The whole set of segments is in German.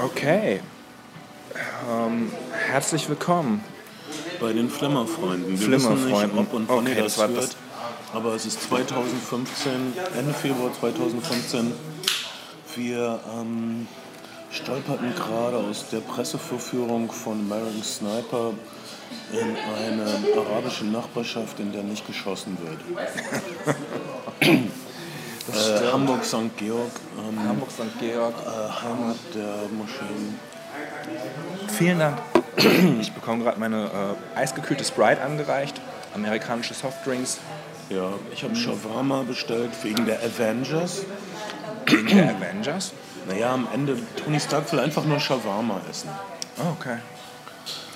Okay. Ähm, herzlich willkommen. Bei den Flimmerfreunden. Wir Flimmerfreunden. nicht, ob und wann Okay, ihr das das hört. das- Aber es ist 2015, Ende Februar 2015. Wir ähm, stolperten gerade aus der Pressevorführung von American Sniper in eine arabische Nachbarschaft, in der nicht geschossen wird. äh, Hamburg St. Georg, ähm, Hamburg St. Georg. äh, Heimat der Moscheen. Vielen Dank. Ich bekomme gerade meine äh, eisgekühlte Sprite angereicht. Amerikanische Softdrinks. Ja, ich habe Shawarma bestellt wegen der Avengers. Wegen der Avengers. Naja, am Ende, Tony Stark will einfach nur Shawarma essen. Oh, okay.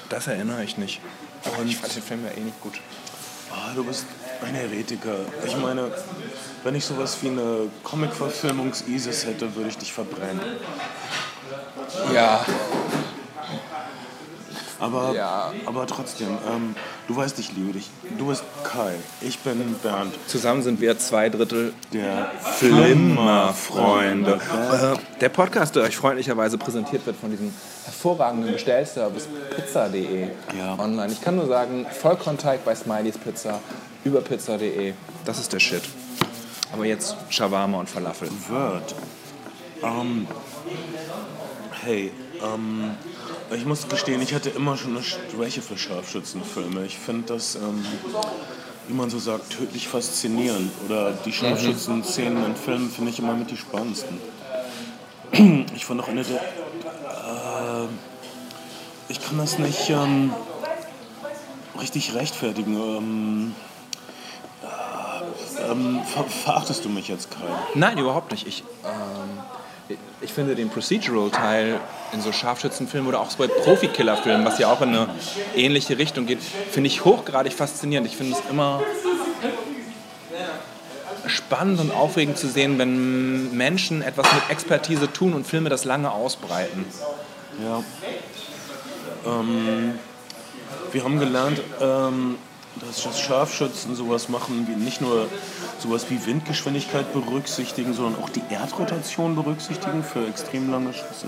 Das erinnere ich nicht. Aber ich fand den Film ja eh nicht gut. Ah, du bist ein Heretiker. Ich meine, wenn ich sowas wie eine Comic-Verfilmungs-ISIS hätte, würde ich dich verbrennen. Ja. Aber, Ja. aber trotzdem, ähm, du weißt, ich liebe dich. Du bist Kai, ich bin Bernd. Zusammen sind wir zwei Drittel Der Flimmerfreunde. Äh, Der Podcast, der euch freundlicherweise präsentiert wird von diesem hervorragenden Bestellservice pizza.de Ja. online. Ich kann nur sagen, Vollkonteig bei Smileys Pizza über pizza.de. Das ist der Shit. Aber jetzt Shawarma und Falafel. Word. Ähm, hey, ähm, ich muss gestehen, ich hatte immer schon eine Schwäche für Scharfschützenfilme. Ich finde das, ähm, wie man so sagt, tödlich faszinierend. Oder die Scharfschützen-Szenen in Filmen finde ich immer mit die spannendsten. Ich fand auch eine der. Äh, ich kann das nicht ähm, richtig rechtfertigen. Ähm, äh, ähm, ver verachtest du mich jetzt, Kai? Nein, überhaupt nicht. Ich, ähm, ich finde den Procedural-Teil in so Scharfschützenfilmen oder auch so bei Profikillerfilmen, was ja auch in eine ähnliche Richtung geht, finde ich hochgradig faszinierend. Ich finde es immer spannend und aufregend zu sehen, wenn Menschen etwas mit Expertise tun und Filme das lange ausbreiten. Ja. Ähm, wir haben gelernt, ähm, dass das Scharfschützen sowas machen, wie nicht nur sowas wie Windgeschwindigkeit berücksichtigen, sondern auch die Erdrotation berücksichtigen für extrem lange Schüsse.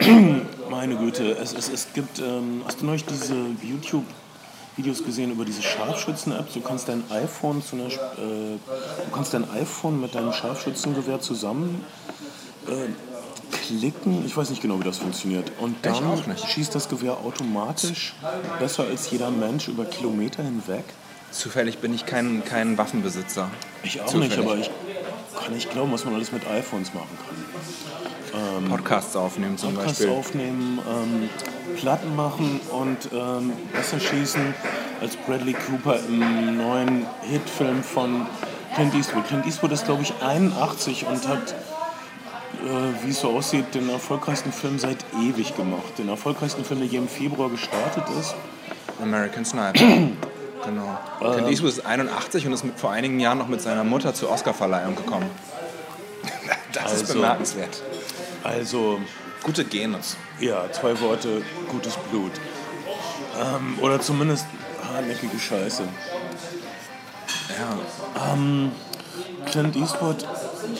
Meine Güte, es, es, es gibt, ähm, hast du neulich diese YouTube-Videos gesehen über diese Scharfschützen-App? Du kannst dein iPhone zu einer, äh, du kannst dein iPhone mit deinem Scharfschützengewehr zusammen klicken. Ich weiß nicht genau, wie das funktioniert. Und dann schießt das Gewehr automatisch besser als jeder Mensch über Kilometer hinweg. Zufällig bin ich kein, kein Waffenbesitzer. Ich auch Zufällig. nicht, aber ich kann nicht glauben, was man alles mit iPhones machen kann. Podcasts aufnehmen zum Podcasts Beispiel. aufnehmen, ähm, Platten machen und ähm, besser schießen als Bradley Cooper im neuen Hitfilm von Clint Eastwood. Clint Eastwood ist, glaube ich, 81 und hat, äh, wie es so aussieht, den erfolgreichsten Film seit ewig gemacht. Den erfolgreichsten Film, der hier im Februar gestartet ist. American Sniper. genau. Clint Eastwood ist 81 und ist mit, vor einigen Jahren noch mit seiner Mutter zur Oscarverleihung gekommen. Das ist Also- bemerkenswert. Also, Gute Gene. ja, zwei Worte, gutes Blut. Ähm, oder zumindest hartnäckige Scheiße. Ja. Clint Eastwood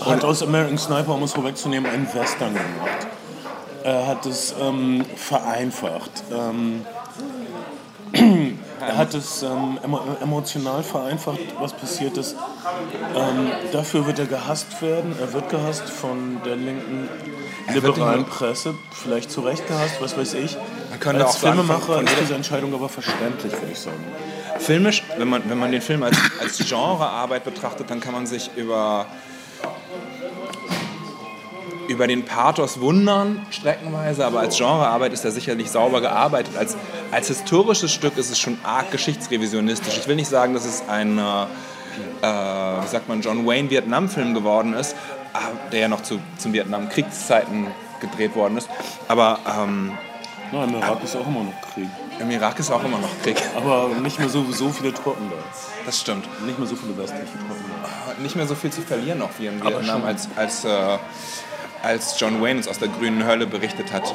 hat aus American Sniper, um es vorwegzunehmen, einen Western gemacht. Er hat es ähm, vereinfacht. Ähm, er hat es ähm, emo emotional vereinfacht, was passiert ist. Ähm, dafür wird er gehasst werden. Er wird gehasst von der linken liberalen Presse. Vielleicht zu Recht gehasst, was weiß ich. Als Filmemacher ist diese Entscheidung aber verständlich, würde ich sagen. Filmisch, wenn man, wenn man den Film als, als Genrearbeit betrachtet, dann kann man sich über, über den Pathos wundern, streckenweise, aber als Genrearbeit ist er sicherlich sauber gearbeitet. Als, als historisches Stück ist es schon arg geschichtsrevisionistisch. Ich will nicht sagen, dass es ein, äh, wie sagt man, John Wayne Vietnam-Film geworden ist, äh, der ja noch zu, zu Vietnam-Kriegszeiten gedreht worden ist. Aber ähm, Na, im Irak ist auch immer noch Krieg. im Irak ist auch immer noch Krieg. Aber nicht mehr so, so viele Truppen da. Das stimmt. Nicht mehr so viele westliche Truppen da. nicht mehr so viel zu verlieren noch wie in Vietnam, als, als, äh, als John Wayne uns aus der grünen Hölle berichtet hat.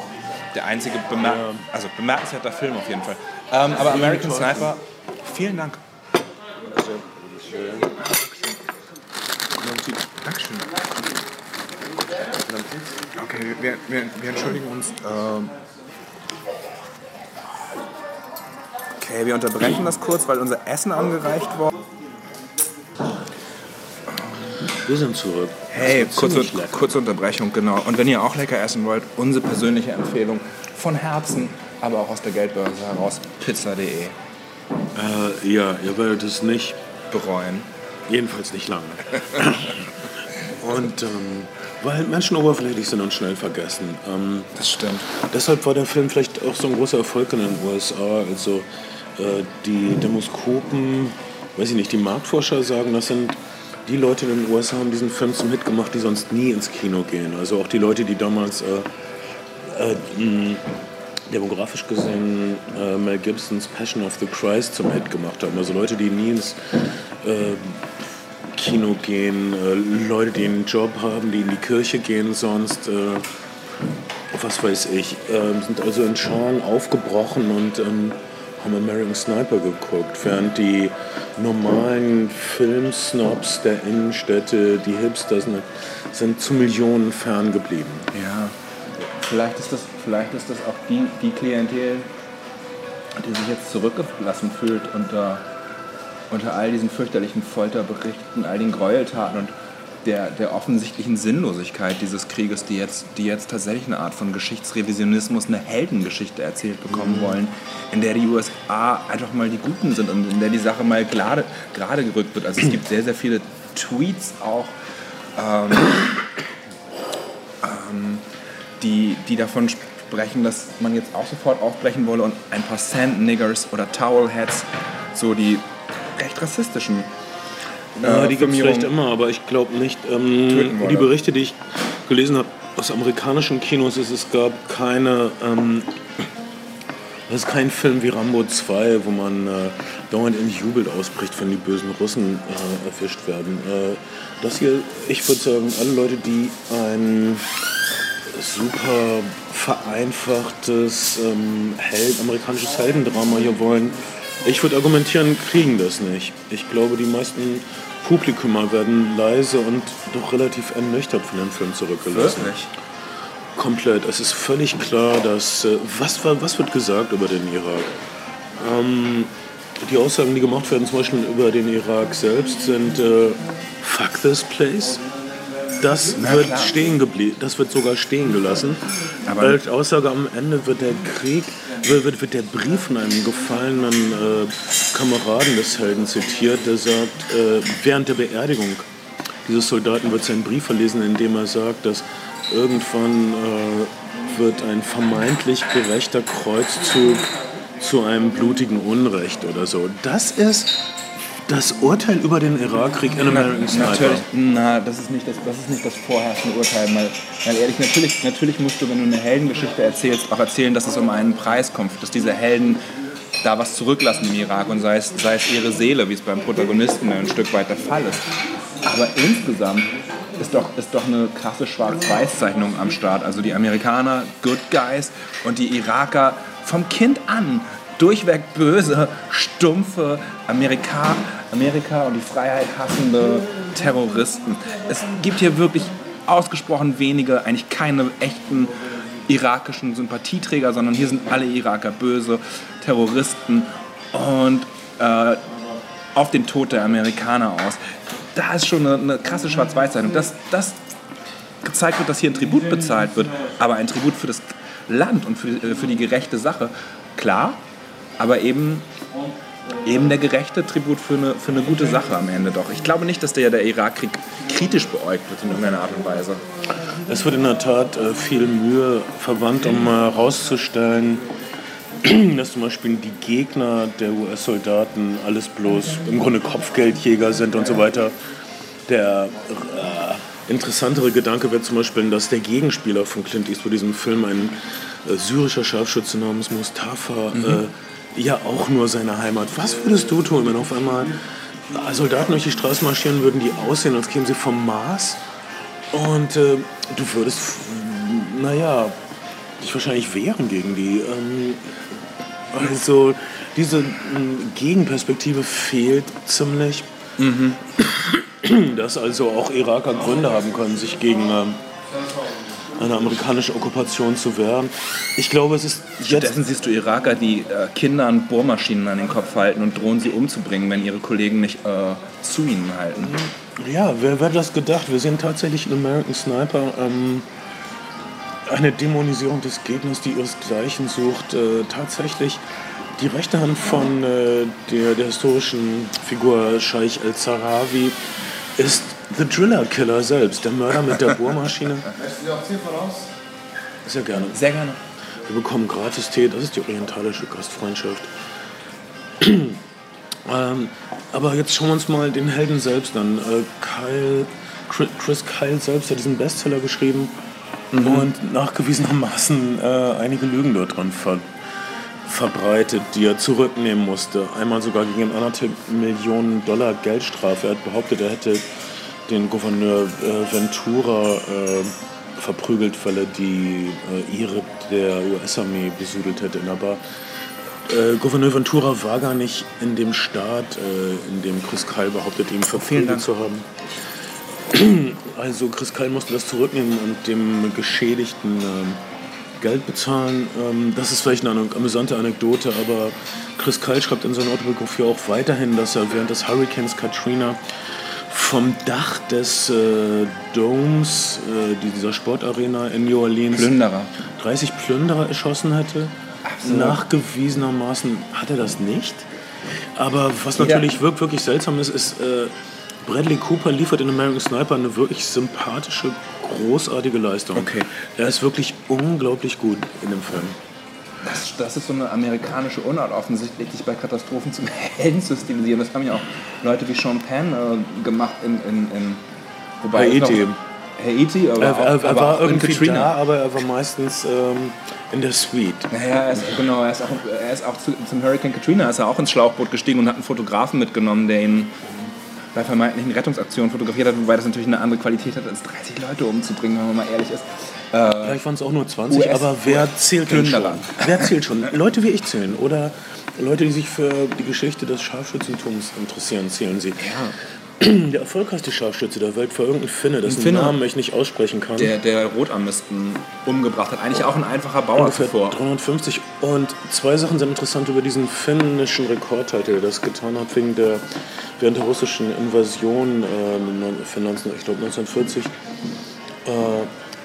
Der einzige bemer also bemerkenswerter Film auf jeden Fall. Ähm, aber American. Sniper, vielen Dank. Dankeschön. Okay, wir, wir, wir entschuldigen uns. Ähm okay, wir unterbrechen das kurz, weil unser Essen angereicht wurde. Wir sind zurück. Hey, kurze, kurze Unterbrechung, genau. Und wenn ihr auch lecker essen wollt, unsere persönliche Empfehlung von Herzen, aber auch aus der Geldbörse heraus, pizza.de. Äh, ja, ihr werdet es nicht, Bereuen. jedenfalls nicht lange. und ähm, weil Menschen oberflächlich sind und schnell vergessen. Ähm, Das stimmt. Deshalb war der Film vielleicht auch so ein großer Erfolg in den USA. Also äh, die Demoskopen, weiß ich nicht, die Marktforscher sagen, das sind die Leute in den USA haben diesen Film zum Hit gemacht, die sonst nie ins Kino gehen. Also auch die Leute, die damals äh, äh, demografisch gesehen äh, Mel Gibsons Passion of the Christ zum Hit gemacht haben. Also Leute, die nie ins äh, Kino gehen, äh, Leute, die einen Job haben, die in die Kirche gehen sonst. Äh, was weiß ich, ähm, sind also in Scharen aufgebrochen und ähm, haben American Sniper geguckt, während die normalen Filmsnobs der Innenstädte, die Hipsters, ne, sind zu Millionen fern geblieben. Ja, vielleicht ist das, vielleicht ist das auch die, die Klientel, die sich jetzt zurückgelassen fühlt unter, unter all diesen fürchterlichen Folterberichten, all den Gräueltaten und der, der offensichtlichen Sinnlosigkeit dieses Krieges, die jetzt, die jetzt tatsächlich eine Art von Geschichtsrevisionismus, eine Heldengeschichte erzählt bekommen wollen, in der die USA einfach mal die Guten sind und in der die Sache mal gerade, gerade gerückt wird. Also es gibt sehr, sehr viele Tweets auch, ähm, ähm, die, die davon sprechen, dass man jetzt auch sofort aufbrechen wolle und ein paar Sand-Niggers oder Towelheads, so die recht rassistischen Ja, äh, die gibt es vielleicht immer, aber ich glaube nicht. Ähm, die Berichte, die ich gelesen habe aus amerikanischen Kinos, ist, es gab keine. Ähm, das ist kein Film wie Rambo 2, wo man äh, dauernd in Jubel ausbricht, wenn die bösen Russen äh, erwischt werden. Äh, das hier, ich würde sagen, alle Leute, die ein super vereinfachtes ähm, Held, amerikanisches Heldendrama hier wollen. Ich würde argumentieren, kriegen das nicht. Ich glaube, die meisten Publikumer werden leise und doch relativ ernüchtert von dem Film zurückgelassen. Wirklich? Komplett. Es ist völlig klar, dass. Äh, was, war- was wird gesagt über den Irak? Ähm, die Aussagen, die gemacht werden, zum Beispiel über den Irak selbst, sind äh, Fuck this place. Das wird klar. stehen geblieben, das wird sogar stehen gelassen. Aber- Als Aussage am Ende wird der Krieg, wird, der Brief von einem gefallenen äh, Kameraden des Helden zitiert, der sagt, äh, während der Beerdigung dieses Soldaten wird sein Brief verlesen, in dem er sagt, dass irgendwann äh, wird ein vermeintlich gerechter Kreuzzug zu einem blutigen Unrecht oder so. Das ist das Urteil über den Irakkrieg in American Sniper. Natürlich, na, das ist nicht das, das, ist nicht das vorherrschende Urteil. Mal, mal ehrlich, natürlich, natürlich musst du, wenn du eine Heldengeschichte erzählst, auch erzählen, dass es um einen Preis kommt, dass diese Helden da was zurücklassen im Irak und sei es, sei es ihre Seele, wie es beim Protagonisten ein Stück weit der Fall ist. Aber insgesamt ist doch, ist doch eine krasse Schwarz-Weiß-Zeichnung am Start. Also die Amerikaner, Good Guys und die Iraker vom Kind an durchweg böse, stumpfe Amerika, Amerika und die Freiheit hassende Terroristen. Es gibt hier wirklich ausgesprochen wenige, eigentlich keine echten irakischen Sympathieträger, sondern hier sind alle Iraker böse Terroristen und äh, auf den Tod der Amerikaner aus. Da ist schon eine, eine krasse Schwarz-Weiß-Zeichnung. Dass das gezeigt wird, dass hier ein Tribut bezahlt wird, aber ein Tribut für das Land und für, äh, für die gerechte Sache, klar, aber eben, eben der gerechte Tribut für eine, für eine gute Sache am Ende doch. Ich glaube nicht, dass der, der Irakkrieg kritisch beäugt wird in irgendeiner Art und Weise. Es wird in der Tat äh, viel Mühe verwandt, um äh, herauszustellen, dass zum Beispiel die Gegner der US-Soldaten alles bloß im Grunde Kopfgeldjäger sind und so weiter. Der äh, interessantere Gedanke wäre zum Beispiel, dass der Gegenspieler von Clint Eastwood diesem Film ein äh, syrischer Scharfschütze namens Mustafa äh, ja auch nur seine Heimat. Was würdest du tun, wenn auf einmal Soldaten durch die Straße marschieren würden, die aussehen, als kämen sie vom Mars? Und äh, du würdest, naja, dich wahrscheinlich wehren gegen die. Ähm, also diese ähm, Gegenperspektive fehlt ziemlich. Dass also auch Iraker Gründe haben können, sich gegen ähm, eine amerikanische Okkupation zu wehren. Ich glaube, es ist jetzt Stattdessen siehst du Iraker, die äh, Kindern Bohrmaschinen an den Kopf halten und drohen sie umzubringen, wenn ihre Kollegen nicht äh, zu ihnen halten. Ja, wer, hätte das gedacht? Wir sehen tatsächlich in American Sniper ähm, eine Dämonisierung des Gegners, die ihresgleichen sucht. Äh, tatsächlich die rechte Hand von äh, der, der historischen Figur Scheich el-Zarawi ist The Driller Killer selbst, der Mörder mit der Bohrmaschine. Sehr gerne. Sehr gerne. Wir bekommen gratis Tee, das ist die orientalische Gastfreundschaft. ähm, aber jetzt schauen wir uns mal den Helden selbst an. Äh, Kyle, Chris- Kyle selbst hat diesen Bestseller geschrieben und nachgewiesenermaßen äh, einige Lügen dort dran ver verbreitet, die er zurücknehmen musste. Einmal sogar gegen anderthalb Millionen Dollar Geldstrafe. Er hat behauptet, er hätte den Gouverneur äh, Ventura äh, verprügelt, weil er die äh, Ihre der US-Armee besudelt hätte in der Bar. Äh, Gouverneur Ventura war gar nicht in dem Staat, äh, in dem Chris Kyle behauptet, ihn verprügelt zu haben. Also Chris Kyle musste das zurücknehmen und dem Geschädigten ähm, Geld bezahlen. Ähm, das ist vielleicht eine amüsante Anekdote, aber Chris Kyle schreibt in seiner Autobiografie auch weiterhin, dass er während des Hurricanes Katrina vom Dach des äh, Domes, äh, die- dieser Sportarena in New Orleans, Plünderer. 30 Plünderer erschossen hätte. Nachgewiesenermaßen hat er das nicht. Aber was Ja. natürlich wirk- wirklich seltsam ist, ist, äh, Bradley Cooper liefert in American Sniper eine wirklich sympathische, großartige Leistung. Okay. Er ist wirklich unglaublich gut in dem Film. Das, das ist so eine amerikanische Unart offensichtlich, sich bei Katastrophen zum Helden zu stilisieren. Das haben ja auch Leute wie Sean Penn äh, gemacht in, in, in wobei Haiti. Haiti, aber, Er, auch, er, er war irgendwie Katrina. da, aber er war meistens ähm, in der Suite. Naja, er ist, genau, er ist auch, er ist auch zu, zum Hurricane Katrina ist er auch ins Schlauchboot gestiegen und hat einen Fotografen mitgenommen, der ihn bei vermeintlichen Rettungsaktionen fotografiert hat, wobei das natürlich eine andere Qualität hat, als 30 Leute umzubringen, wenn man mal ehrlich ist. Vielleicht waren es auch nur 20, US aber wer zählt denn schon? Plünderer. Wer zählt schon? Leute wie ich zählen oder Leute, die sich für die Geschichte des Scharfschützentums interessieren, zählen sie. Der erfolgreichste Scharfschütze der Welt war irgendein Finne, dessen Finne. Namen ich nicht aussprechen kann. Der, der Rotarmisten umgebracht hat. Eigentlich auch ein einfacher Bauer Ungefähr zuvor. 350. Und zwei Sachen sind interessant über diesen finnischen Rekordhalter, der das getan hat wegen der, während der russischen Invasion äh, Finnlands, ich glaube 1940. Äh,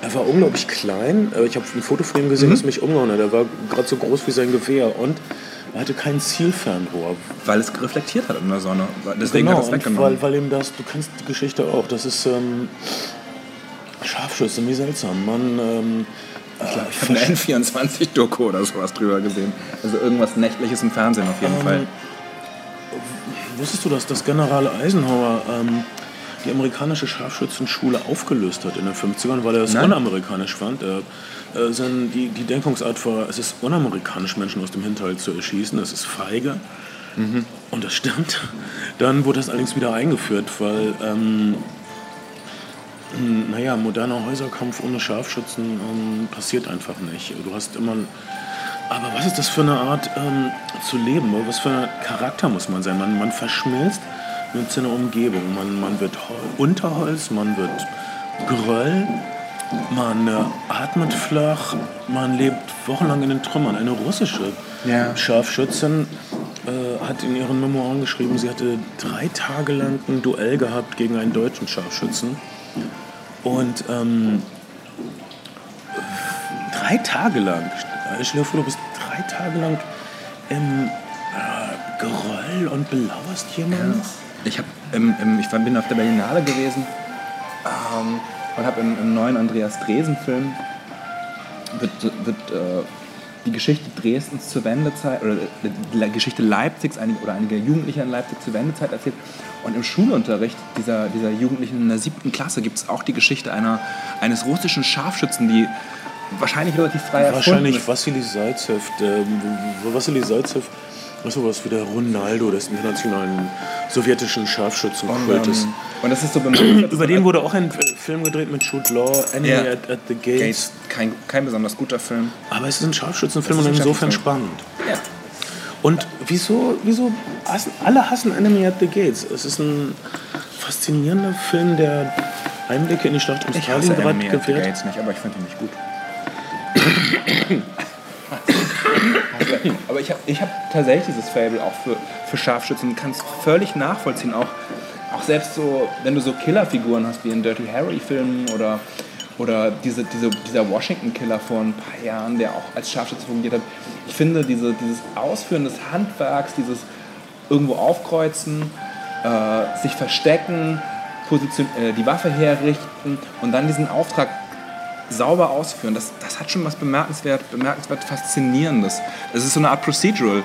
er war unglaublich klein. Äh, Ich habe ein Foto von ihm gesehen, das mich umgehauen hat. Er war gerade so groß wie sein Gewehr und er hatte kein Zielfernrohr. Weil es reflektiert hat in der Sonne. Deswegen genau, hat er es weggenommen. weil, weil ihm das, du kennst die Geschichte auch, das ist ähm, Scharfschützen, wie seltsam. Man, ähm, Ich glaube, ich habe eine N24-Doku oder sowas drüber gesehen. Also irgendwas Nächtliches im Fernsehen auf jeden Ähm, Fall. Wusstest du, dass das General Eisenhower ähm, die amerikanische Scharfschützenschule aufgelöst hat in den 50ern, weil er es Nein. unamerikanisch fand? Äh, sein, die, die Denkungsart war, es ist unamerikanisch, Menschen aus dem Hinterhalt zu erschießen, es ist feige. Und das stimmt. Dann wurde das allerdings wieder eingeführt, weil, ähm, m, naja, moderner Häuserkampf ohne Scharfschützen ähm, passiert einfach nicht. Du hast immer aber was ist das für eine Art ähm, zu leben? Was für ein Charakter muss man sein? Man, man verschmilzt mit seiner Umgebung. Man, man wird Hol Unterholz, man wird Geröll, man äh, atmet flach, man lebt wochenlang in den Trümmern. Eine russische Ja. Scharfschützin äh, hat in ihren Memoiren geschrieben, sie hatte drei Tage lang ein Duell gehabt gegen einen deutschen Scharfschützen. Und ähm, drei Tage lang, ich stell dir vor, du bist drei Tage lang im äh, Geröll und belauerst jemanden. Ich, hab, im, ich bin auf der Berlinale gewesen ähm, und habe im, im neuen Andreas Dresen-Film wird, wird äh, die Geschichte Dresdens zur Wendezeit oder die Geschichte Leipzigs einige, oder einiger Jugendlicher in Leipzig zur Wendezeit erzählt. Und im Schulunterricht dieser, dieser Jugendlichen in der siebten Klasse gibt es auch die Geschichte einer, eines russischen Scharfschützen, die wahrscheinlich relativ frei Wahrscheinlich. Vassili Salzev. Der, Vassili Salzev ist sowas wie der Ronaldo des internationalen sowjetischen Und, Scharfschützenkultes. ähm, und das ist so bemerkenswert. Über den wurde auch ein Film gedreht mit Jude Law, Enemy Ja. at, at the Gates. Gates, kein, kein besonders guter Film. Aber es ist ein Scharfschützenfilm und ist ein insofern Scharfschützen- spannend. Ja. Und wieso, wieso hassen, alle hassen Enemy at the Gates? Es ist ein faszinierender Film, der Einblicke in die Schlacht um Ich hasse Enemy at the gewährt? Gates nicht, aber ich finde ihn nicht gut. aber ich habe ich hab tatsächlich dieses Fable auch für, für Scharfschützen und kann es völlig nachvollziehen. Auch, auch selbst so, wenn du so Killerfiguren hast wie in Dirty Harry-Filmen oder, oder diese, diese, dieser Washington-Killer vor ein paar Jahren, der auch als Scharfschütze fungiert hat. Ich finde diese, dieses Ausführen des Handwerks, dieses irgendwo aufkreuzen, äh, sich verstecken, Position, äh, die Waffe herrichten und dann diesen Auftrag sauber ausführen, das, das hat schon was bemerkenswert, bemerkenswert Faszinierendes. Es ist so eine Art Procedural.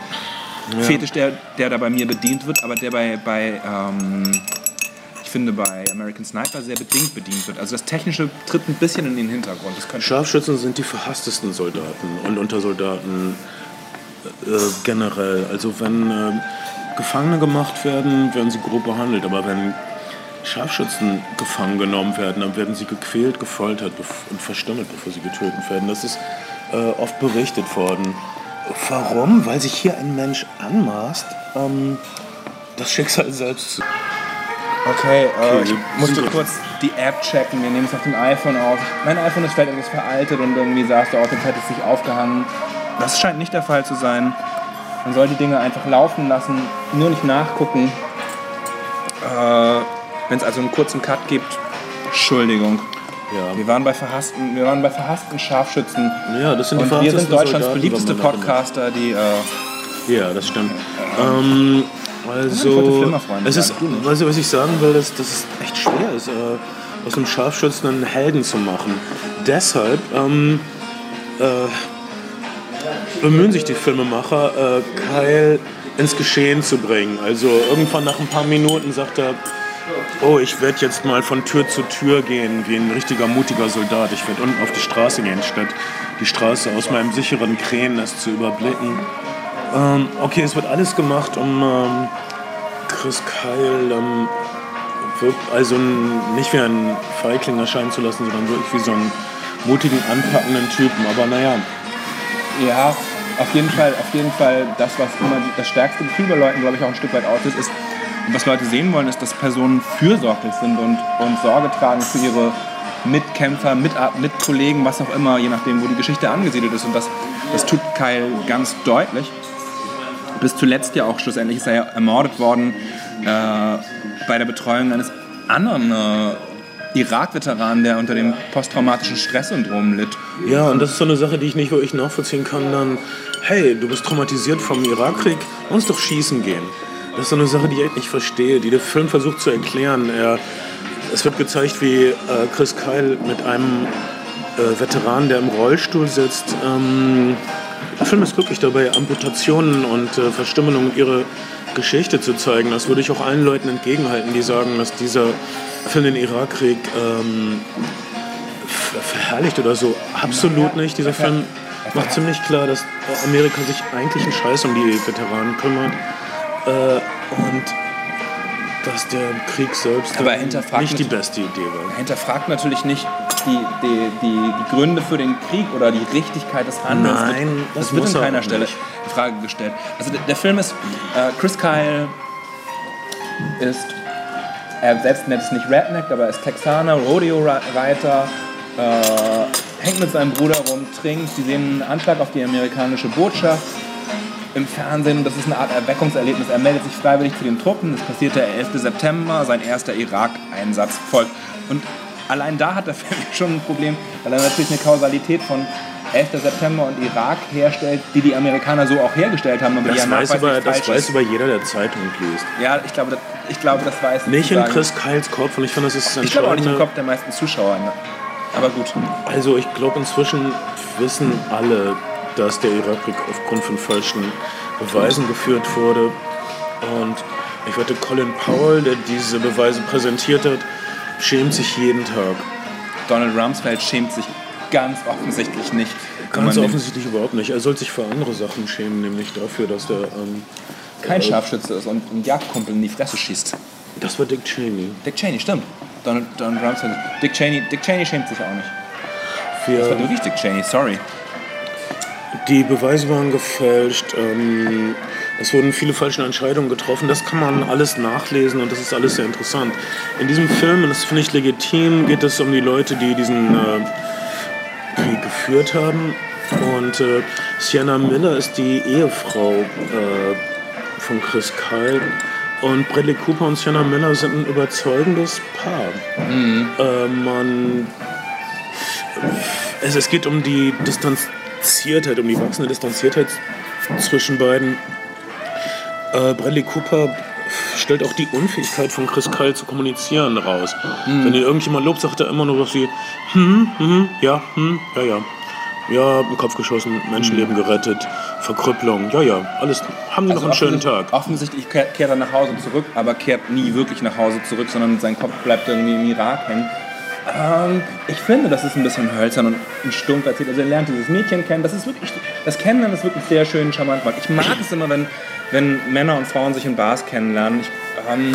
Fetisch, der, der da bei mir bedient wird, aber der bei, bei ähm, ich finde, bei American Sniper sehr bedingt bedient wird. Also das Technische tritt ein bisschen in den Hintergrund. Scharfschützen sind die verhasstesten Soldaten und Untersoldaten äh, generell. Also wenn äh, Gefangene gemacht werden, werden sie grob behandelt. Aber wenn Scharfschützen gefangen genommen werden, dann werden sie gequält, gefoltert und verstümmelt, bevor sie getötet werden. Das ist äh, oft berichtet worden. Warum? Weil sich hier ein Mensch anmaßt, ähm, das Schicksal selbst zu. Okay, äh, ich musste kurz die App checken. Wir nehmen es auf dem iPhone auf. Mein iPhone ist vielleicht etwas veraltet und irgendwie saß der Ort, jetzt hätte es sich aufgehangen. Das scheint nicht der Fall zu sein. Man soll die Dinge einfach laufen lassen, nur nicht nachgucken. Äh, Wenn es also einen kurzen Cut gibt, Entschuldigung. Ja. Wir waren bei verhassten, wir waren bei verhassten Scharfschützen. Ja, das sind die Und wir sind Deutschlands Soldaten, beliebteste. Podcaster, die äh, Ja, das stimmt. Ähm, Ich wollte also, es ist, du, was ich sagen will, dass, dass es echt schwer ist, äh, aus einem Scharfschützen einen Helden zu machen. Deshalb ähm, äh, bemühen sich die Filmemacher, äh, Kyle ins Geschehen zu bringen. Also irgendwann nach ein paar Minuten sagt er, oh, ich werde jetzt mal von Tür zu Tür gehen, wie ein richtiger mutiger Soldat. Ich werde unten auf die Straße gehen, statt die Straße aus meinem sicheren Krähennest zu überblicken. Ähm, okay, es wird alles gemacht, um ähm, Chris Kyle ähm, also nicht wie ein Feigling erscheinen zu lassen, sondern wirklich wie so einen mutigen, anpackenden Typen. Aber naja, Ja, auf jeden Fall, auf jeden Fall das, was immer das stärkste Gefühl bei Leuten, glaube ich, auch ein Stück weit auslöst, ist, was Leute sehen wollen, ist, dass Personen fürsorglich sind und, und Sorge tragen für ihre Mitkämpfer, Mit, Mitkollegen, was auch immer, je nachdem, wo die Geschichte angesiedelt ist. Und das, das tut Kyle ganz deutlich. Bis zuletzt ja auch schlussendlich ist er ja ermordet worden äh, bei der Betreuung eines anderen äh, Irak-Veteranen, der unter dem posttraumatischen Stresssyndrom litt. Ja, und das ist so eine Sache, die ich nicht wirklich nachvollziehen kann. Dann, hey, du bist traumatisiert vom Irakkrieg, lass uns doch schießen gehen. Das ist so eine Sache, die ich echt nicht verstehe, die der Film versucht zu erklären. Er, es wird gezeigt, wie äh, Chris Kyle mit einem äh, Veteran, der im Rollstuhl sitzt, ähm, der Film ist glücklich dabei, Amputationen und äh, Verstümmelungen ihre Geschichte zu zeigen. Das würde ich auch allen Leuten entgegenhalten, die sagen, dass dieser Film den Irakkrieg ähm, ver- verherrlicht oder so. Absolut nicht. Dieser Film macht ziemlich klar, dass Amerika sich eigentlich einen Scheiß um die Veteranen kümmert. Äh, und dass der Krieg selbst Aber hinterfragt nicht die beste Idee war. Er hinterfragt natürlich nicht die, die, die, die Gründe für den Krieg oder die Richtigkeit des Handelns. Nein, das, das wird an er keiner Stelle nicht. in Frage gestellt. Also der, der Film ist, äh, Chris Kyle ist, er selbst nennt es nicht Redneck, aber er ist Texaner, Rodeo-Reiter, äh, hängt mit seinem Bruder rum, trinkt. Sie sehen einen Anschlag auf die amerikanische Botschaft im Fernsehen. Das ist eine Art Erweckungserlebnis. Er meldet sich freiwillig zu den Truppen. Das passiert der 11. September. Sein erster Irak-Einsatz folgt. Und allein da hat der Film schon ein Problem, weil er natürlich eine Kausalität von 11. September und Irak herstellt, die die Amerikaner so auch hergestellt haben, aber die Das, ja weiß, aber, das weiß aber jeder, der Zeitung liest. Ja, ich glaube, das, ich glaube, das weiß Nicht in Chris Kyles Kopf und ich finde, das ist das Ich glaube auch nicht im. Kopf der meisten Zuschauer. Ne? Aber gut. Also ich glaube inzwischen wissen alle, dass der Irakkrieg aufgrund von falschen Beweisen geführt wurde. Und ich wette, Colin Powell, der diese Beweise präsentiert hat, schämt sich jeden Tag. Donald Rumsfeld schämt sich ganz offensichtlich nicht. Ganz offensichtlich überhaupt nicht. Er soll sich für andere Sachen schämen, nämlich dafür, dass der... Ähm, kein Scharfschütze ist und einen Jagdkumpel in die Fresse schießt. das war Dick Cheney. Dick Cheney, stimmt. Donald, Donald Rumsfeld. Dick Cheney, Dick Cheney schämt sich auch nicht. Das war Wir, wirklich Dick Cheney, sorry. Die Beweise waren gefälscht. Ähm, Es wurden viele falsche Entscheidungen getroffen. Das kann man alles nachlesen und das ist alles sehr interessant. In diesem Film, und das finde ich legitim, geht es um die Leute, die diesen äh, Krieg geführt haben. Und äh, Sienna Miller ist die Ehefrau äh, von Chris Kyle. Und Bradley Cooper und Sienna Miller sind ein überzeugendes Paar. Mhm. Äh, man, es, es geht um die Distanziertheit, um die wachsende Distanziertheit zwischen beiden. Äh, Bradley Cooper stellt auch die Unfähigkeit von Chris Kyle zu kommunizieren raus. Mhm. Wenn ihn irgendjemand lobt, sagt er immer nur was wie, hm, hm, ja, hm, ja, ja. Ja, im Kopf geschossen, Menschenleben mhm. gerettet, Verkrüppelung, ja, ja, alles. Haben die also noch einen schönen Tag. Offensichtlich kehrt er nach Hause zurück, aber kehrt nie wirklich nach Hause zurück, sondern sein Kopf bleibt irgendwie im Irak hängen. Ähm, ich finde, das ist ein bisschen hölzern und stumpf erzählt. Also er lernt dieses Mädchen kennen. Das ist wirklich, das Kennenlernen ist wirklich sehr schön charmant. Ich mag es immer, wenn, wenn Männer und Frauen sich in Bars kennenlernen. Ich, ähm,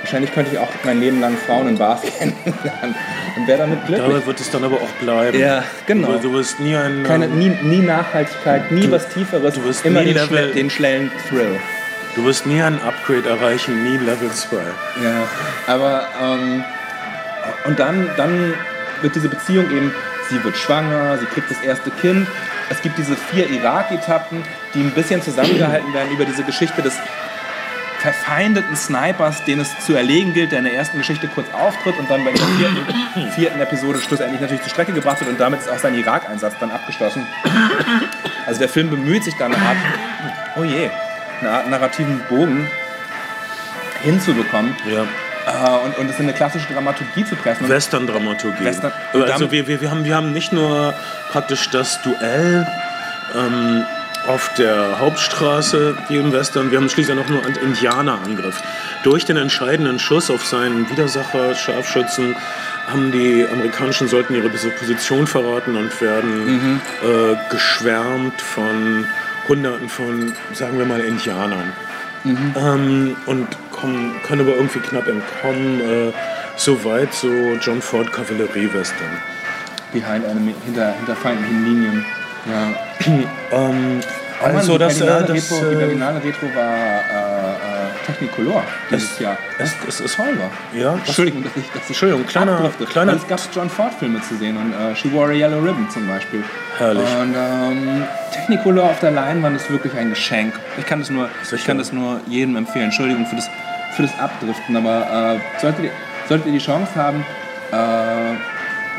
wahrscheinlich könnte ich auch mein Leben lang Frauen in Bars kennenlernen und wäre damit glücklich. Dabei wird es dann aber auch bleiben. Ja, genau. Du, du wirst nie ein... Keine, nie, nie Nachhaltigkeit, nie du, was Tieferes. Du wirst immer nie den, Level, den schnellen Thrill. Du wirst nie ein Upgrade erreichen, nie Level 2. Ja, aber... Ähm, und dann, dann wird diese Beziehung eben, sie wird schwanger, sie kriegt das erste Kind. Es gibt diese vier Irak-Etappen, die ein bisschen zusammengehalten werden über diese Geschichte des verfeindeten Snipers, den es zu erlegen gilt, der in der ersten Geschichte kurz auftritt und dann bei der vierten, vierten Episode schlussendlich natürlich zur Strecke gebracht wird und damit ist auch sein Irak-Einsatz dann abgeschlossen. Also der Film bemüht sich da eine Art, oh je, eine Art narrativen Bogen hinzubekommen. Ja. Äh, und, und es in eine klassische Dramaturgie zu pressen. Western-Dramaturgie. Western also wir, wir, wir, haben, wir haben nicht nur praktisch das Duell ähm, auf der Hauptstraße wie im Western, wir haben schließlich auch noch einen Indianerangriff. Durch den entscheidenden Schuss auf seinen Widersacher, Scharfschützen, haben die amerikanischen Sollten ihre Position verraten und werden mhm. äh, geschwärmt von Hunderten von, sagen wir mal, Indianern. Mhm. Ähm, und kommen, können aber irgendwie knapp entkommen. Äh, Soweit so John Ford Kavallerie-Western. Behind enemy, hinter, hinter feindlichen Linien. Ja. ähm, also die, das, Berlinale das, Retro, die äh, Berlinale Retro war äh, äh, Technicolor dieses es, Jahr. Es, es ist war. Ja, Entschuldigung, dass ich, dass Entschuldigung, kleiner, kleiner es gab John Ford Filme zu sehen und uh, She Wore a Yellow Ribbon zum Beispiel. Herrlich. Und ähm, Technicolor auf der Leinwand ist wirklich ein Geschenk. Ich kann das nur, ich kann das nur jedem empfehlen. Entschuldigung für das, für das Abdriften, aber äh, solltet, ihr, solltet ihr die Chance haben, äh,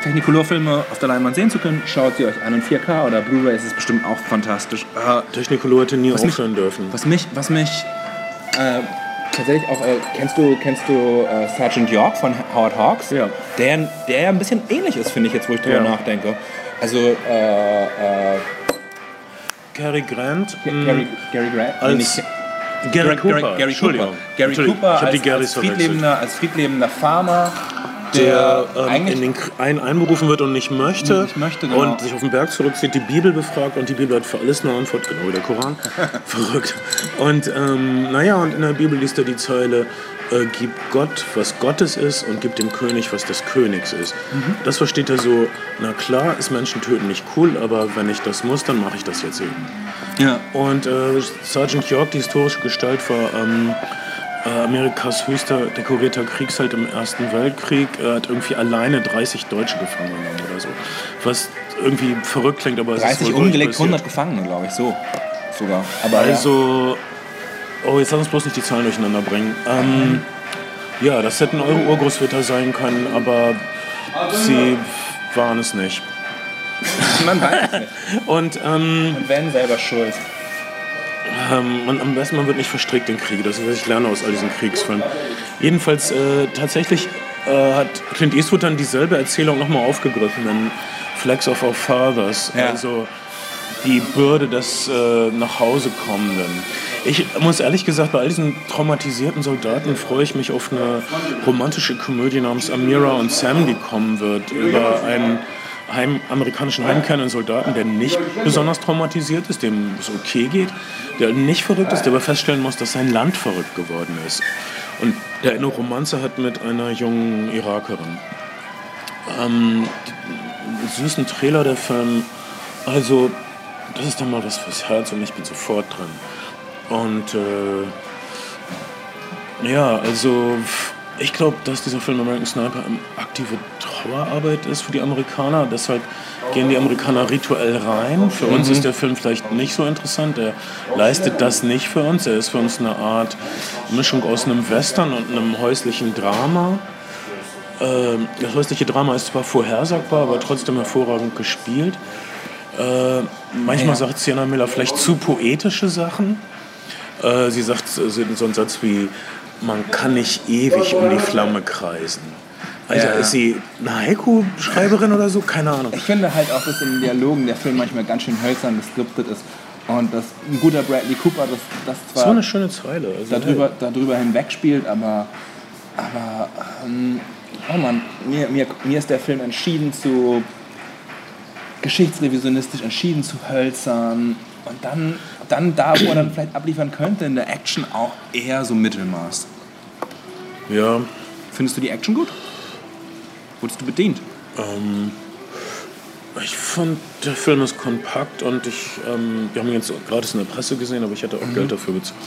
Technicolor-Filme auf der Leinwand sehen zu können, schaut sie euch an. In 4K oder Blu-ray ist es bestimmt auch fantastisch. Äh, Technicolor hätte nie aufhören dürfen. Was mich, was mich äh, tatsächlich auch, äh, kennst du, kennst du äh, Sergeant York von Howard Hawks? Ja. Der, der ja ein bisschen ähnlich ist, finde ich jetzt, wo ich drüber ja. nachdenke. Also, äh, äh Cary Grant. Gary, Gary Grant? Als, Gary, Cooper. Gary, Gary Cooper. Gary Cooper als, als, friedlebender, als friedlebender Farmer der ähm, in den ein einberufen wird und nicht möchte, nicht möchte genau. und sich auf den Berg zurückzieht, die Bibel befragt und die Bibel hat für alles eine Antwort, genau wie der Koran. Verrückt. Und ähm, naja, und in der Bibel liest er die Zeile, äh, gib Gott, was Gottes ist und gib dem König, was des Königs ist. Mhm. Das versteht er so, na klar, ist Menschen töten nicht cool, aber wenn ich das muss, dann mache ich das jetzt eben. Ja. Und äh, Sergeant York, die historische Gestalt, war... Ähm, äh, Amerikas höchster dekorierter Kriegsheld im Ersten Weltkrieg. Er hat irgendwie alleine 30 Deutsche gefangen genommen oder so. Was irgendwie verrückt klingt, aber es 30 ist umgelegt, 100 Gefangene, glaube ich, so sogar. Aber also, ja. oh, jetzt lass uns bloß nicht die Zahlen durcheinander bringen. Ähm, ja, das hätten eure Urgroßväter sein können, aber sie waren es nicht. Man weiß es nicht. Und, ähm, Und werden selber schuld. Ähm, man, am besten, man wird nicht verstrickt in Kriege. Das ist, was ich lerne aus all diesen Kriegsfilmen. Jedenfalls, äh, tatsächlich äh, hat Clint Eastwood dann dieselbe Erzählung nochmal aufgegriffen in Flags of Our Fathers. Ja. Also die Bürde des äh, nach Hause kommenden. Ich muss ehrlich gesagt, bei all diesen traumatisierten Soldaten freue ich mich auf eine romantische Komödie namens Amira und Sam, die kommen wird, über einen heim, amerikanischen heimkehrenden Soldaten, der nicht besonders traumatisiert ist, dem es okay geht, der nicht verrückt ist, der aber feststellen muss, dass sein Land verrückt geworden ist. Und der eine Romanze hat mit einer jungen Irakerin. Ähm, süßen Trailer der Film. Also, das ist dann mal was fürs Herz und ich bin sofort drin. Und äh, ja, also ich glaube, dass dieser Film American Sniper aktive Trauerarbeit ist für die Amerikaner. Deshalb gehen die Amerikaner rituell rein. Für uns ist der Film vielleicht nicht so interessant. Er leistet das nicht für uns. Er ist für uns eine Art Mischung aus einem Western und einem häuslichen Drama. Ähm, das häusliche Drama ist zwar vorhersagbar, aber trotzdem hervorragend gespielt. Äh, manchmal Ja. sagt Sienna Miller vielleicht zu poetische Sachen. Äh, sie sagt so so einen Satz wie, man kann nicht ewig um die Flamme kreisen. Alter, Ja. ist sie eine Haiku-Schreiberin oder so? Keine Ahnung. Ich finde halt auch, dass in den Dialogen der Film manchmal ganz schön hölzern geskriptet ist. Und dass ein guter Bradley Cooper das, das zwar So eine schöne Zeile. Also, darüber, darüber hinweg spielt, aber, aber ähm, oh Mann, mir, mir, mir ist der Film entschieden zu geschichtsrevisionistisch, entschieden zu hölzern und dann, dann da, wo er dann vielleicht abliefern könnte, in der Action auch eher so Mittelmaß. ja, Findest du die Action gut? Wurdest du bedient? ich fand, der Film ist kompakt und ich, ähm, wir haben ihn jetzt gratis in der Presse gesehen, aber ich hätte auch Geld dafür bezahlt.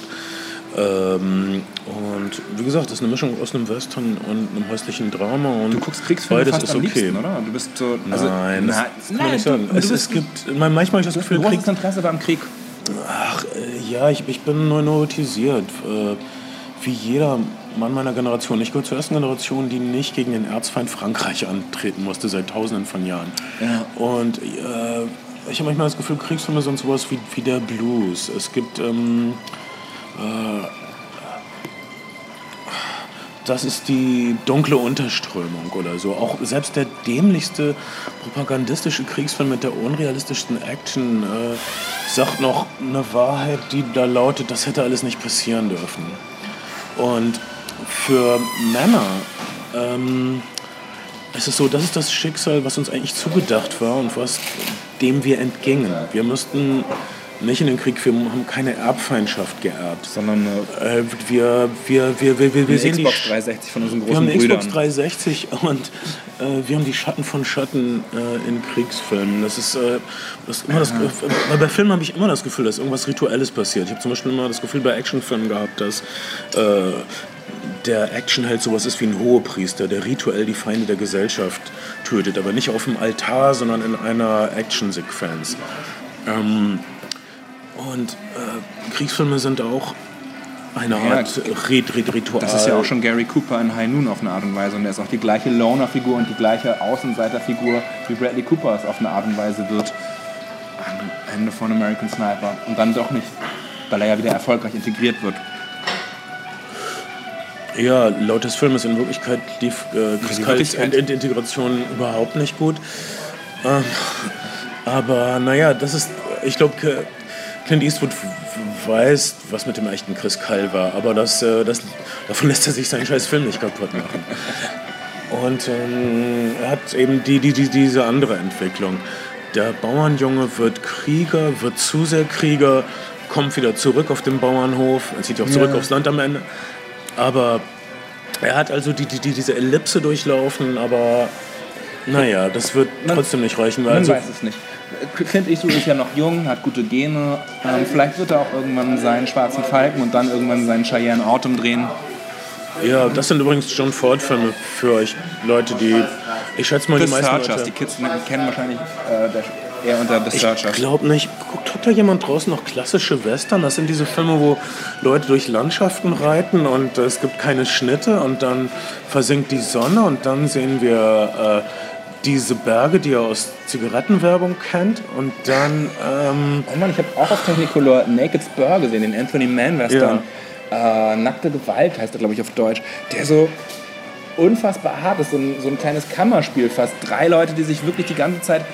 Ähm, und wie gesagt, das ist eine Mischung aus einem Western und einem häuslichen Drama. Und Du guckst Kriegsfilme beides fast ist am okay. liebsten, oder? Du bist so... Also, Nein, das, na, kann man nein, nicht sagen. Du, du es, bist, es gibt, manchmal habe ich das du Gefühl, hast Krieg, großes Interesse beim Krieg. Ach, äh, ja, ich, ich bin neurotisiert. Äh, wie jeder Mann meiner Generation. Ich gehöre zur ersten Generation, die nicht gegen den Erzfeind Frankreich antreten musste, seit tausenden von Jahren. Ja. Und äh, ich habe manchmal das Gefühl, Kriegsfilme sind sowas wie, wie der Blues. Es gibt. Ähm, äh, das ist die dunkle Unterströmung oder so. Auch selbst der dämlichste propagandistische Kriegsfilm mit der unrealistischsten Action äh, sagt noch eine Wahrheit, die da lautet, das hätte alles nicht passieren dürfen. Und für Männer ähm, es ist so, das ist das Schicksal, was uns eigentlich zugedacht war und was dem wir entgingen. Wir müssten nicht in den Krieg, wir haben keine Erbfeindschaft geerbt. Sondern Äh, wir, wir, wir, wir, wir, wir sehen die Xbox 360 von unseren wir haben großen Brüdern. Xbox 360 und äh, wir haben die Schatten von Schatten äh, in Kriegsfilmen. Das ist, äh, das ist immer das, bei Filmen habe ich immer das Gefühl, dass irgendwas Rituelles passiert. Ich habe zum Beispiel immer das Gefühl bei Actionfilmen gehabt, dass äh, der Actionheld sowas ist wie ein Hohepriester, der rituell die Feinde der Gesellschaft tötet, aber nicht auf dem Altar, sondern in einer Actionsequenz. Ähm, und äh, Kriegsfilme sind auch eine Ja, Art Rit Rit Ritual. Das ist ja auch schon Gary Cooper in High Noon auf eine Art und Weise. Und er ist auch die gleiche Loner-Figur und die gleiche Außenseiter-Figur, wie Bradley Cooper es auf eine Art und Weise wird. Am Ende von American Sniper. Und dann doch nicht, weil er ja wieder erfolgreich integriert wird. Ja, laut des Filmes in Wirklichkeit lief äh, Wirklichkeit? In- Integration überhaupt nicht gut. Ähm, aber naja, das ist, ich glaube, Clint Eastwood weiß, was mit dem echten Chris Kall war, aber das, äh, das, davon lässt er sich seinen scheiß Film nicht kaputt machen. Und ähm, er hat eben die, die, die, diese andere Entwicklung. Der Bauernjunge wird Krieger, wird zu sehr Krieger, kommt wieder zurück auf den Bauernhof, er zieht auch zurück Ja. aufs Land am Ende. Aber er hat also die, die, die, diese Ellipse durchlaufen, aber naja, das wird Man- trotzdem nicht reichen. Man also, weiß es nicht. Clint Eastwood ist ja noch jung, hat gute Gene. Ähm, vielleicht wird er auch irgendwann seinen schwarzen Falken und dann irgendwann seinen Cheyenne Autumn drehen. ja, das sind übrigens John Ford-Filme für euch Leute, die. Ich schätze mal, die meisten Searchers. Leute. Die Kids kennen wahrscheinlich äh, der, eher unter The Ich Searchers. glaube nicht. Guckt, hat da jemand draußen noch klassische Western? Das sind diese Filme, wo Leute durch Landschaften reiten und äh, es gibt keine Schnitte und dann versinkt die Sonne und dann sehen wir äh, diese Berge, die ihr aus Zigarettenwerbung kennt und dann ähm, Oh Mann, ich habe auch auf Technicolor Naked Spur gesehen, den Anthony Mann Western. Äh, Nackte Gewalt heißt er, glaube ich, auf Deutsch. Der so unfassbar hart ist, so ein, so ein kleines Kammerspiel fast. Drei Leute, die sich wirklich die ganze Zeit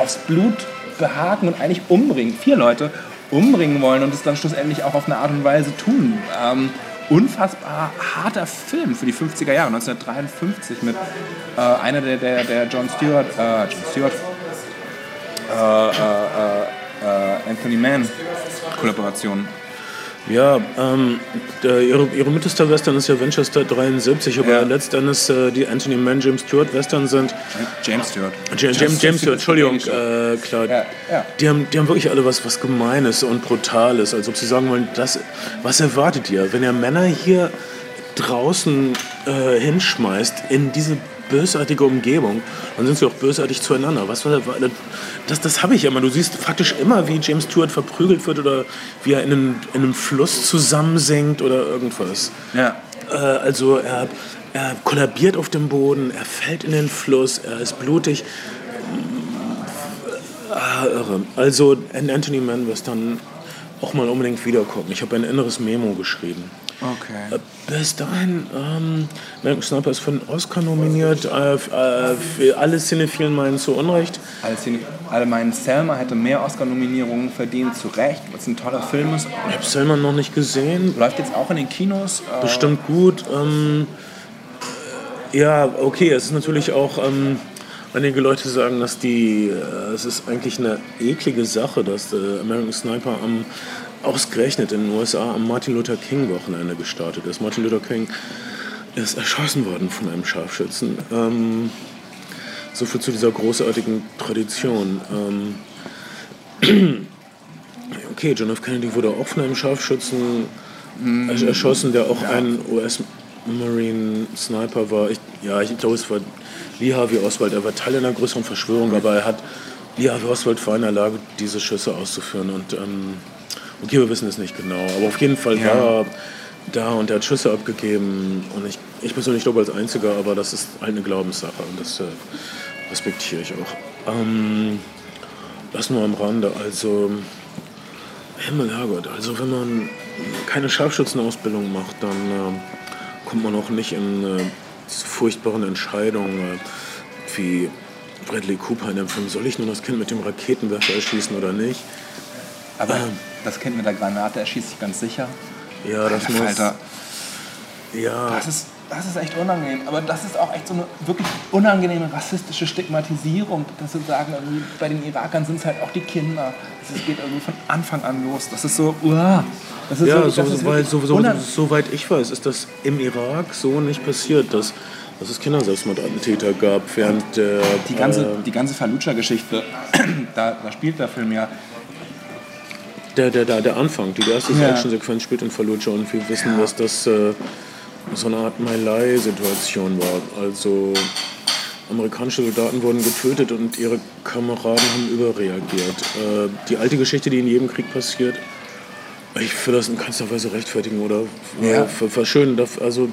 aufs Blut behaken und eigentlich umbringen. Vier Leute umbringen wollen und es dann schlussendlich auch auf eine Art und Weise tun. Ähm, unfassbar harter Film für die 50er Jahre, 1953 mit äh, einer der, der, der John Stewart, äh, John Stewart, äh, äh, äh, äh, Anthony Mann Kollaboration. Ja, ähm, der, ihre, ihre mittelste Western ist ja Winchester 73, aber Ja. letztendlich äh, die Anthony Mann, James Stewart Western sind. James Stewart. James, James, James Stewart, Entschuldigung, äh, klar. Ja, ja. Die, haben, die haben wirklich alle was, was Gemeines und Brutales, als ob sie sagen wollen, das, was erwartet ihr, wenn ihr Männer hier draußen äh, hinschmeißt in diese bösartige Umgebung, dann sind sie auch bösartig zueinander. Was das, das habe ich immer. Du siehst faktisch immer, wie James Stewart verprügelt wird oder wie er in einem, in einem Fluss zusammensinkt oder irgendwas. Ja. Äh, also er, er kollabiert auf dem Boden, er fällt in den Fluss, er ist blutig. Ah, irre. Also Anthony Mann wirst dann auch mal unbedingt wiedergucken. Ich habe ein inneres Memo geschrieben. Okay. Äh, Bis dahin, ähm, American Sniper ist für einen Oscar nominiert. Äh, äh, alle Cinephilen meinen zu Unrecht. Als die, alle meinen, Selma hätte mehr Oscar-Nominierungen verdient, zu Recht, weil es ein toller Film ist. Ich habe Selma noch nicht gesehen. Läuft jetzt auch in den Kinos. Äh, Bestimmt gut. Ähm, ja, okay, es ist natürlich auch. Ähm, einige Leute sagen, dass die. Äh, es ist eigentlich eine eklige Sache, dass äh, American Sniper am ausgerechnet in den USA am Martin Luther King Wochenende gestartet ist. Martin Luther King ist erschossen worden von einem Scharfschützen. Ähm, so viel zu dieser großartigen Tradition. Ähm, okay, John F. Kennedy wurde auch von einem Scharfschützen ersch- erschossen, der auch ein US-Marine Sniper war. Ich, ja, ich glaube, es war Lee Harvey Oswald. Er war Teil einer größeren Verschwörung, aber er hat Lee Harvey Oswald war in der Lage, diese Schüsse auszuführen. Und ähm, okay, wir wissen es nicht genau, aber auf jeden Fall Ja. war er da und er hat Schüsse abgegeben. Und ich, ich persönlich glaube als Einziger, aber das ist halt eine Glaubenssache und das äh, respektiere ich auch. Ähm, das nur am Rande. Also, Himmel, Herrgott, also wenn man keine Scharfschützenausbildung macht, dann äh, kommt man auch nicht in äh, diese furchtbaren Entscheidungen äh, wie Bradley Cooper in dem Film, soll ich nur das Kind mit dem Raketenwerfer erschießen oder nicht? Aber Ähm. Das Kind mit der Granate erschießt sich ganz sicher. Ja, das Alter muss... Falter, Ja, das ist, das ist echt unangenehm. Aber das ist auch echt so eine wirklich unangenehme rassistische Stigmatisierung. Dass sie sagen, irgendwie bei den Irakern sind es halt auch die Kinder. Es geht irgendwie von Anfang an los. Das ist so, uah. Ist ja so, so, wirklich so, soweit ich weiß, ist das im Irak so nicht passiert, dass, dass es Kinderselbstmordattentäter gab, während der... Die ganze, äh, die ganze Fallujah-Geschichte, da, da spielt der Film ja Der, der, der, der Anfang, die erste Ja. Actionsequenz spielt in Fallujah und wir wissen, dass das äh, so eine Art My-Lai-Situation war. Also amerikanische Soldaten wurden getötet und ihre Kameraden haben überreagiert. Äh, die alte Geschichte, die in jedem Krieg passiert, ich will das in keinster Weise rechtfertigen oder Ja. ver- verschönen. Also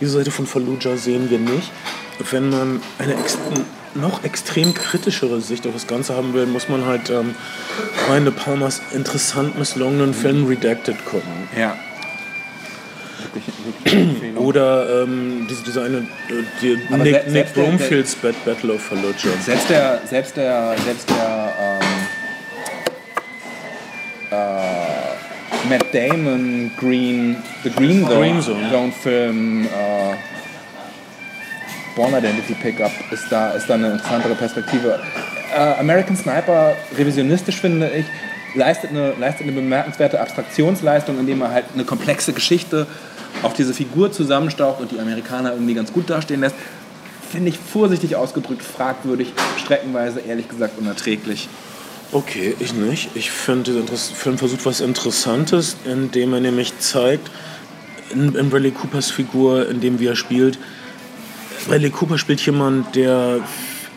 diese Seite von Fallujah sehen wir nicht. Wenn man eine ex noch extrem kritischere Sicht auf das Ganze haben will, muss man halt ähm, Brian De Palmas interessant misslungenen Film Redacted gucken. Ja. Oder ähm, diese, diese eine, äh, die Nick, Nick Broomfields Bad Battle of Fallujah. Selbst der, selbst der, selbst der ähm, äh, Matt Damon Green, The Green Zone, Green. Zone Film äh, Born Identity Pickup ist da, ist da eine interessantere Perspektive. Äh, American Sniper, revisionistisch finde ich, leistet eine, leistet eine bemerkenswerte Abstraktionsleistung, indem er halt eine komplexe Geschichte auf diese Figur zusammenstaucht und die Amerikaner irgendwie ganz gut dastehen lässt. Finde ich vorsichtig ausgedrückt fragwürdig, streckenweise ehrlich gesagt unerträglich. Okay, ich nicht. Ich finde, der Film versucht was Interessantes, indem er nämlich zeigt, in, in Bradley Coopers Figur, in dem wie er spielt, Bradley Cooper spielt jemand, der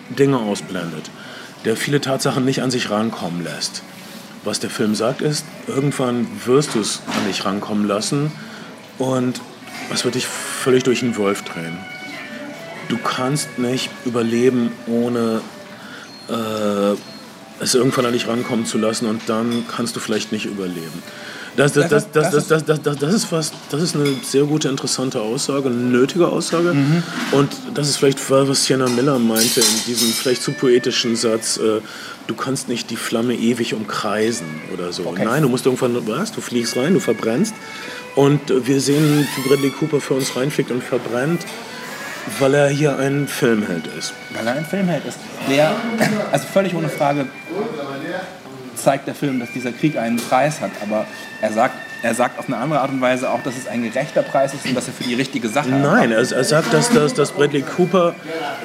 Dinge ausblendet, der viele Tatsachen nicht an sich rankommen lässt. Was der Film sagt ist, irgendwann wirst du es an dich rankommen lassen und es wird dich völlig durch den Wolf drehen. Du kannst nicht überleben, ohne äh, es irgendwann an dich rankommen zu lassen und dann kannst du vielleicht nicht überleben. Das, das, das, das, das, das, das, das, das, ist was, das ist eine sehr gute, interessante Aussage, eine nötige Aussage. Und das ist vielleicht, was Sienna Miller meinte in diesem vielleicht zu poetischen Satz, äh, du kannst nicht die Flamme ewig umkreisen oder so. Okay. Nein, du musst irgendwann, was, du fliegst rein, du verbrennst. Und äh, wir sehen, wie Bradley Cooper für uns reinfliegt und verbrennt, weil er hier ein Filmheld ist. Weil er ein Filmheld ist. Der, also völlig ohne Frage, zeigt der Film, dass dieser Krieg einen Preis hat. Aber er sagt er sagt auf eine andere Art und Weise auch, dass es ein gerechter Preis ist und dass er für die richtige Sache Nein, er, er sagt, dass, dass, dass Bradley Cooper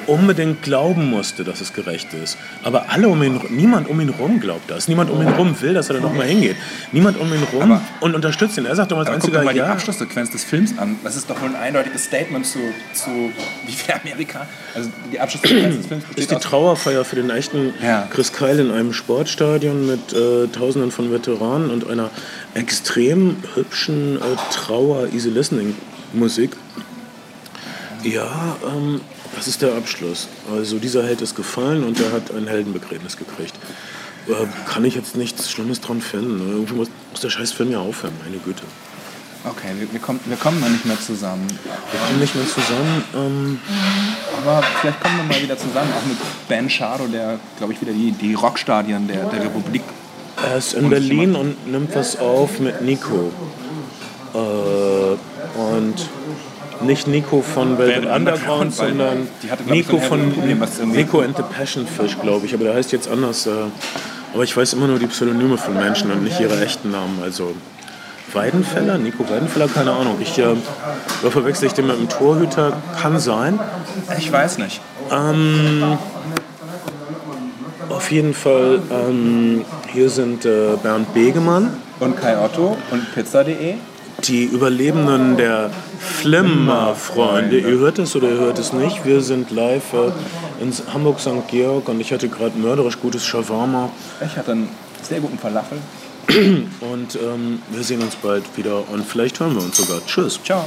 unbedingt glauben musste, dass es gerecht ist. Aber alle um ihn, niemand um ihn rum glaubt das. Niemand um ihn rum will, dass er da nochmal hingeht. Niemand um ihn rum Aber- und unterstützt ihn. Er sagt doch als Aber guck einziger, mal die ja, Abschlusssequenz des Films an. Das ist doch wohl ein eindeutiges Statement zu, zu wie viel Amerika. Also die Abschlusssequenz des Films ist die Trauerfeier für den echten Ja. Chris Kyle in einem Sportstadion mit äh, Tausenden von Veteranen und einer extrem hübschen äh, Trauer-Easy-Listening-Musik. Ja, ähm, das ist der Abschluss. Also dieser Held ist gefallen und er hat ein Heldenbegräbnis gekriegt. Äh, kann ich jetzt nichts Schlimmes dran finden. ne? Irgendwie muss, muss der scheiß Film ja aufhören, meine Güte. Okay, wir, wir, kommen, wir kommen noch nicht mehr zusammen. Wir kommen nicht mehr zusammen. Ähm, Aber vielleicht kommen wir mal wieder zusammen, auch mit Ben Shardo, der, glaube ich, wieder die, die Rockstadien der, der Republik. Er ist in Berlin und nimmt was auf mit Nico. Äh, und nicht Nico von Velvet Underground, sondern hatte, ich, Nico so von irgendwie- Nico and the Passionfish, glaube ich. Aber der heißt jetzt anders. Äh, aber ich weiß immer nur die Pseudonyme von Menschen und nicht ihre echten Namen. Also Weidenfeller, Nico Weidenfeller, keine Ahnung. Ich äh, verwechsel ich den mit einem Torhüter, kann sein. Ich weiß nicht. Auf jeden Fall, ähm, hier sind äh, Bernd Begemann. Und Kai Otto und Pizza.de. Die Überlebenden der Flimmer-Freunde. Ihr hört es oder ihr hört es nicht. Wir sind live äh, in Hamburg St. Georg und ich hatte gerade mörderisch gutes Shawarma. Ich hatte einen sehr guten Falafel. Und ähm, wir sehen uns bald wieder und vielleicht hören wir uns sogar. Tschüss. Ciao.